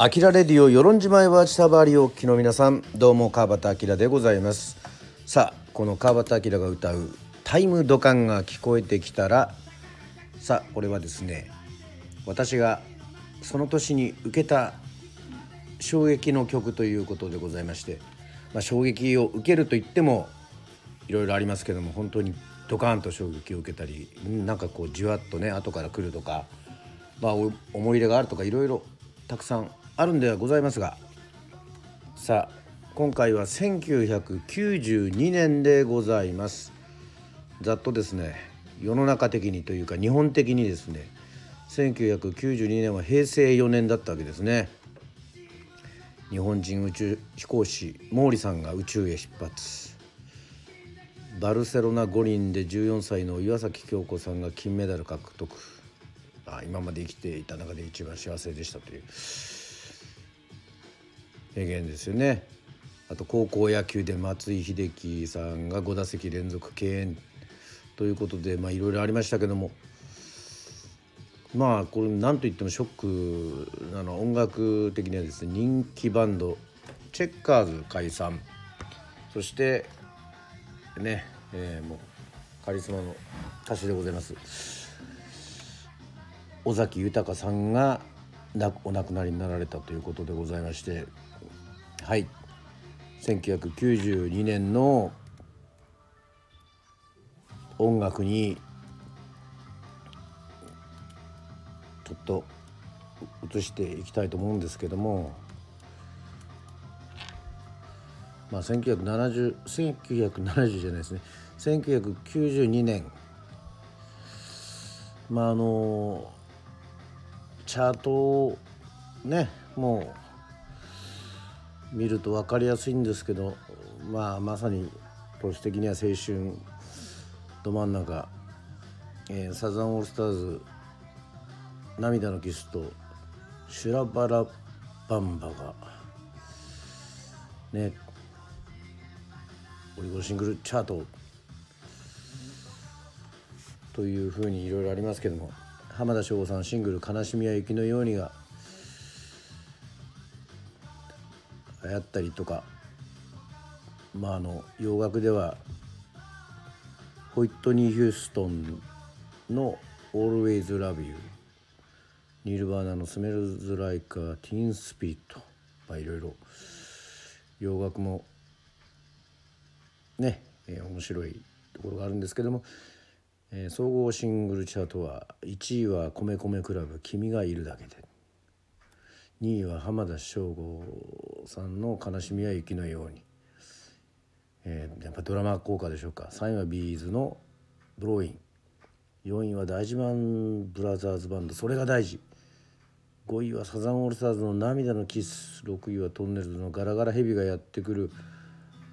アキラレディオ与論島へは下回りおきの皆さん。どうも川端明でございます。さあこの川端明が歌うタイム土管が聞こえてきたら。さあこれはですね私がその年に受けた衝撃の曲ということでございまして、まあ、衝撃を受けると言ってもいろいろありますけども本当にドカーンと衝撃を受けたりなんかこうじわっとね後から来るとか、まあ、思い入れがあるとかいろいろたくさんあるんではございますがさあ今回は1992年でございます。ざっとですね世の中的にというか日本的にですね1992年は平成4年だったわけですね。日本人宇宙飛行士毛利さんが宇宙へ出発。バルセロナ五輪で14歳の岩崎恭子さんが金メダル獲得。あ今まで生きていた中で一番幸せでしたという。名言ですよね。あと高校野球で松井秀喜さんが5打席連続敬遠。ということでまいろいろありましたけども。まあこれ何と言ってもショックなの音楽的にはですね人気バンドチェッカーズ解散。そしてね、えー、もうカリスマの歌手でございます。尾崎豊さんがお亡くなりになられたということでございまして。はい。1992年の音楽にちょっと移していきたいと思うんですけども。まあ1970 1970じゃないですね。1992年まああのチャートをねもう見ると分かりやすいんですけど、まあ、まさに都市的には青春ど真ん中、えー、サザンオールスターズ「涙のキス」と「シュラバラバンバ」が。ね。オリゴシングルチャート。というふうにいろいろありますけども浜田省吾さんシングル「悲しみは雪のように」が流行ったりとかまああの洋楽ではホイットニー・ヒューストンの「Always Love You」ニルヴァーナの「Smells Like Teen Spirit」まあいろいろ洋楽もね、えー、面白いところがあるんですけども、えー、総合シングルチャートは1位は米米クラブ「君がいるだけで」2位は浜田省吾さんの「悲しみは雪のように」えー、やっぱドラマ効果でしょうか。3位は B'z の「ブローイン」4位は大事マンブラザーズバンド「それが大事」5位はサザンオールスターズの「涙のキス」6位はトンネルズの「ガラガラヘビがやってくる」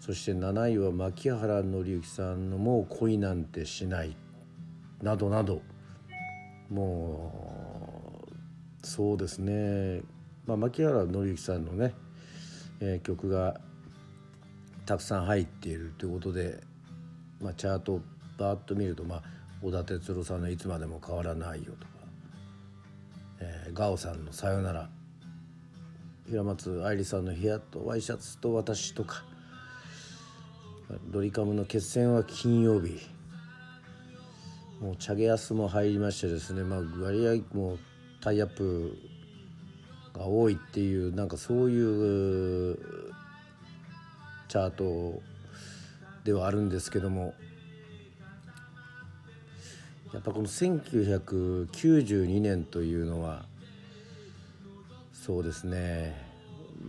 そして7位は牧原紀之さんの「もう恋なんてしない」などなど。もうそうですね。まあ、牧原紀之さんのね、えー、曲がたくさん入っているということで、まあ、チャートをバーッと見ると、まあ、小田哲郎さんの「いつまでも変わらないよ」とか、えー、ガオさんの「さよなら」平松愛理さんの「部屋とワイシャツと私」とかドリカムの決戦は金曜日もうチャゲアスも入りましてですねまあ割合もうタイアップが多いっていうなんかそういうチャートではあるんですけどもやっぱこの1992年というのはそうですね。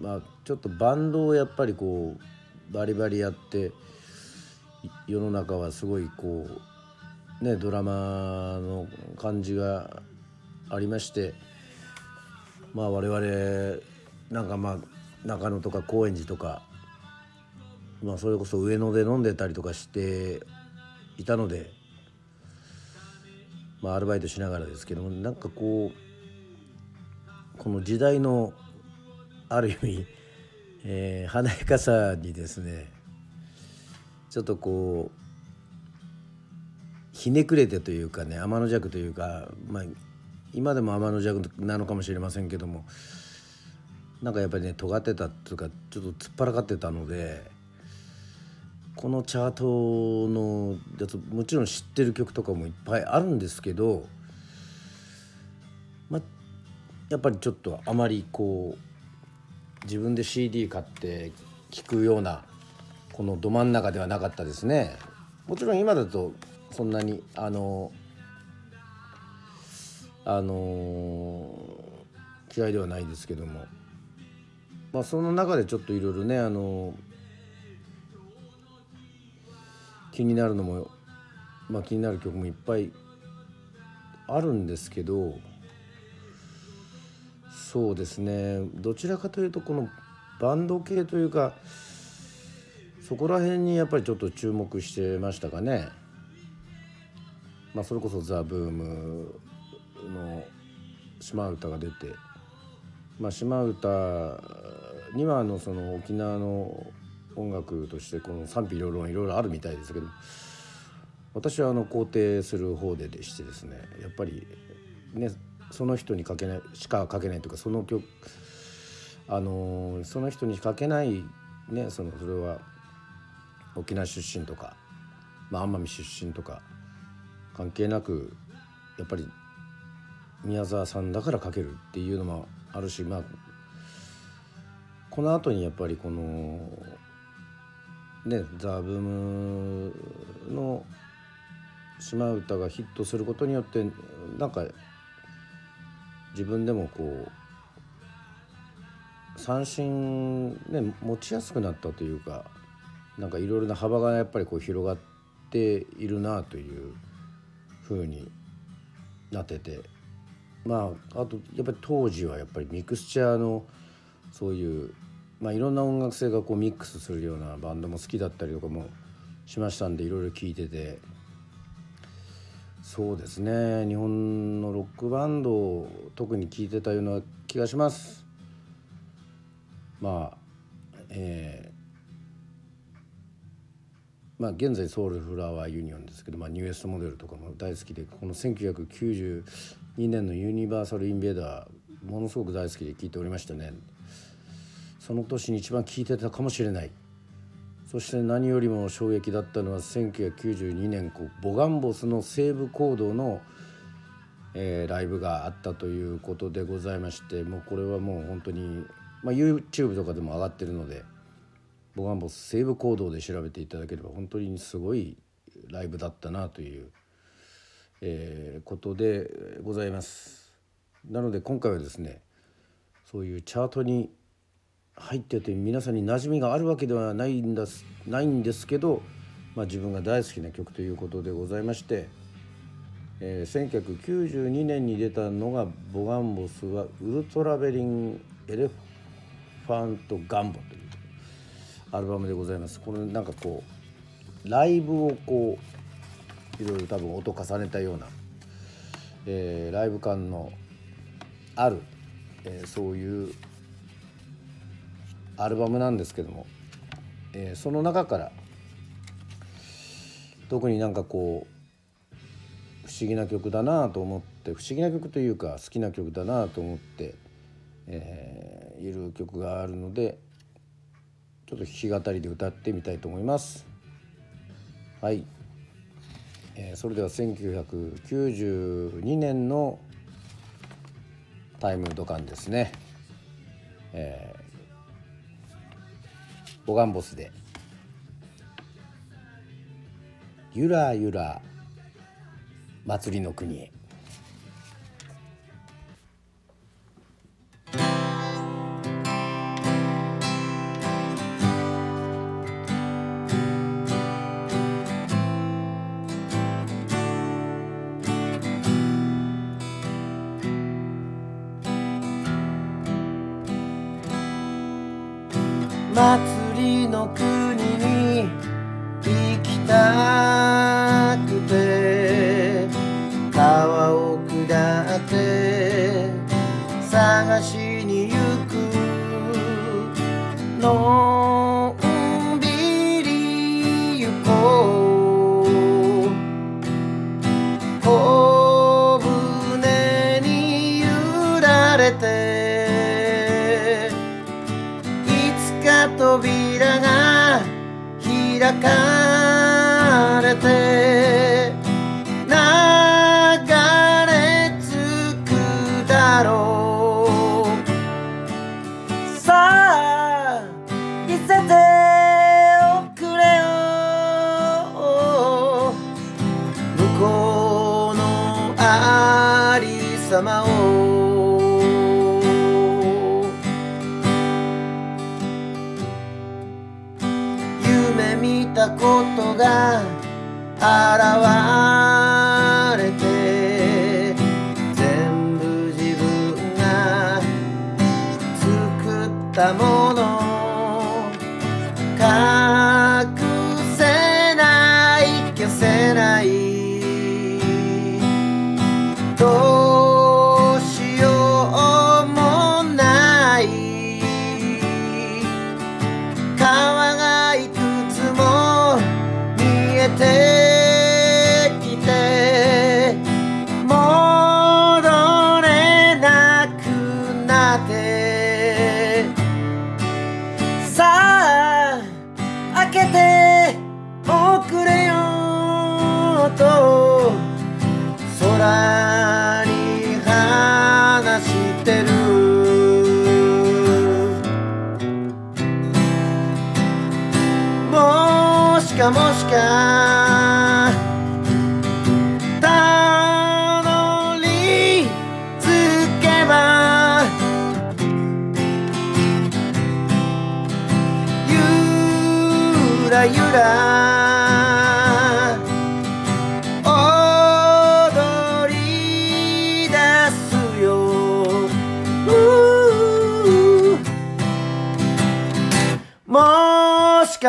まあちょっとバンドをやっぱりこうバリバリやって世の中はすごいこうねドラマの感じがありましてまあ我々なんかまあ中野とか高円寺とかまあそれこそ上野で飲んでたりとかしていたのでまあアルバイトしながらですけどもなんかこうこの時代のある意味、えー、華やかさにですねちょっとこうひねくれてというかね天の弱というかまあ今でも天の弱なのかもしれませんけどもなんかやっぱりね尖ってたっていうかちょっと突っ張らかってたのでこのチャートのやつもちろん知ってる曲とかもいっぱいあるんですけど、ま、やっぱりちょっとあまりこう自分で CD 買って聴くようなこのど真ん中ではなかったですね。もちろん今だとそんなにあのあの嫌いではないですけどもまあその中でちょっといろいろねあの気になるのもまあ気になる曲もいっぱいあるんですけどそうですねどちらかというとこのバンド系というかそこら辺にやっぱりちょっと注目してましたかね。まあ、それこそザ・ブームの島唄が出て、まあ、島唄にはあのその沖縄の音楽としてこの賛否両論いろいろあるみたいですけど私はあの肯定する方ででしてですねやっぱりねその人に書けないしか書けないというかその曲あのその人に書けないねそのそれは沖縄出身とか、まあ、奄美出身とか関係なくやっぱり宮沢さんだから書けるっていうのもあるしまあこの後にやっぱりこのねザ・ブームの島唄がヒットすることによってなんか自分でもこう三振ね持ちやすくなったというかなんかいろいろな幅がやっぱりこう広がっているなというふうになってて。まああとやっぱり当時はやっぱりミクスチャーのそういうまあいろんな音楽性がこうミックスするようなバンドも好きだったりとかもしましたんでいろいろ聴いててそうですね日本のロックバンドを特に聴いてたような気がします。まあえー、まあ現在ソウルフラワーユニオンですけど、まあ、ニューエストモデルとかも大好きでこの1990 2年のユニバーサル・インベーダーものすごく大好きで聴いておりましたね。その年に一番聴いてたかもしれない。そして何よりも衝撃だったのは1992年こうボガンボスの西部行動の、えー、ライブがあったということでございましてもうこれはもう本当にまあ、YouTube とかでも上がってるので僕はもう西部行動で調べていただければ本当にすごいライブだったなという、えー、ことでございます。なので今回はですねそういうチャートに入ってて皆さんに馴染みがあるわけではないんだないんですけど、まあ、自分が大好きな曲ということでございまして、えー、1992年に出たのがボガンボスは「ウルトラベリン・エレファント・ガンボというアルバムでございますこれなんかこうライブをこういろいろ多分音重ねたような、えー、ライブ感のある、えー、そういうアルバムなんですけども、えー、その中から特になんかこう不思議な曲だなと思って不思議な曲というか好きな曲だなと思ってえー、いる曲があるのでちょっと弾き語りで歌ってみたいと思います。はい、えー、それでは1992年のタイムドカンですね。えー、ボガンボスで「ゆらゆら祭りの国へ」祭りの国に行きたい。かれて流れ着くだろう。さあ見せておくれよ。向こうのありさまをたことが現れて全部自分が作ったもの。よと空に話してる。もしかもしかたどり着けばゆらゆら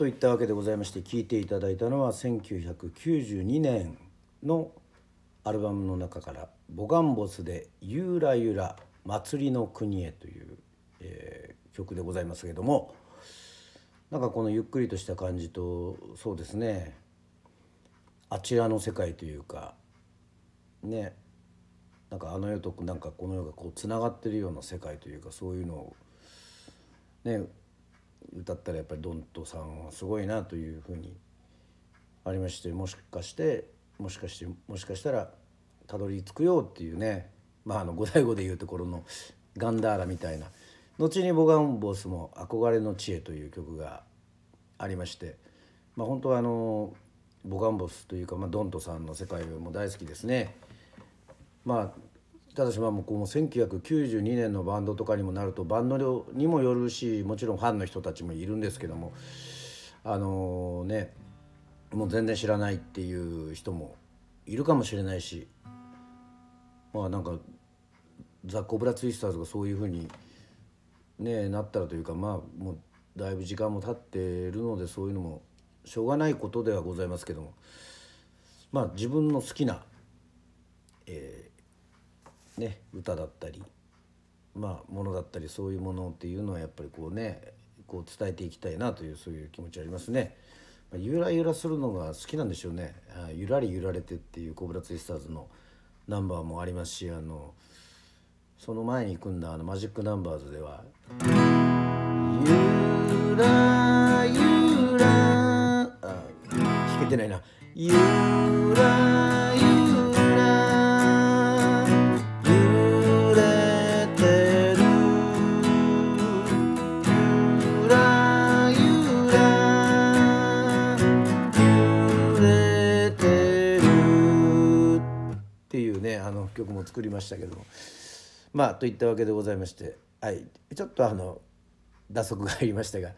といったわけでございまして聴いていただいたのは1992年のアルバムの中から「ボガンボスでゆらゆら祭りの国へ」という、えー曲でございますけどもなんかこのゆっくりとした感じとそうですねあちらの世界というかねなんかあの世となんかこの世がこうつながってるような世界というかそういうのをね歌ったらやっぱりドントさんはすごいなというふうにありましてもしかしてもしかしてもしかしたらたどり着くよっていうねまああの五代五でいうところのガンダーラみたいな後にボガンボスも「憧れの知恵」という曲がありましてまあ本当はあのボガンボスというか、まあ、ドントさんの世界も大好きですね。まあただしまあもうこう1992年のバンドとかにもなるとバンド量にもよるしもちろんファンの人たちもいるんですけどもあのねもう全然知らないっていう人もいるかもしれないしまあなんかザ・コブラツイスターズがそういうふうに、ね、なったらというかまあもうだいぶ時間も経ってるのでそういうのもしょうがないことではございますけどもまあ自分の好きな、えーね、歌だったり、まあ、ものだったりそういうものっていうのはやっぱりこうねこう伝えていきたいなというそういう気持ちありますね。まあゆらゆらするのが好きなんでしょうね「あゆらりゆられて」っていうコブラツイスターズのナンバーもありますしあのその前に組んだあのマジックナンバーズでは「ゆらゆら」あ弾けてないな「ゆらゆの曲も作りましたけど。もまあといったわけでございまして。はい。ちょっとあの打足が入りましたが。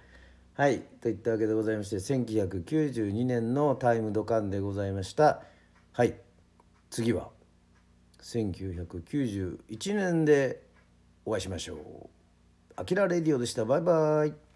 はい。といったわけでございまして。1992年の「タイムドカン」でございました。はい。次は1991年でお会いしましょう。アキラレディオでした。バイバイ。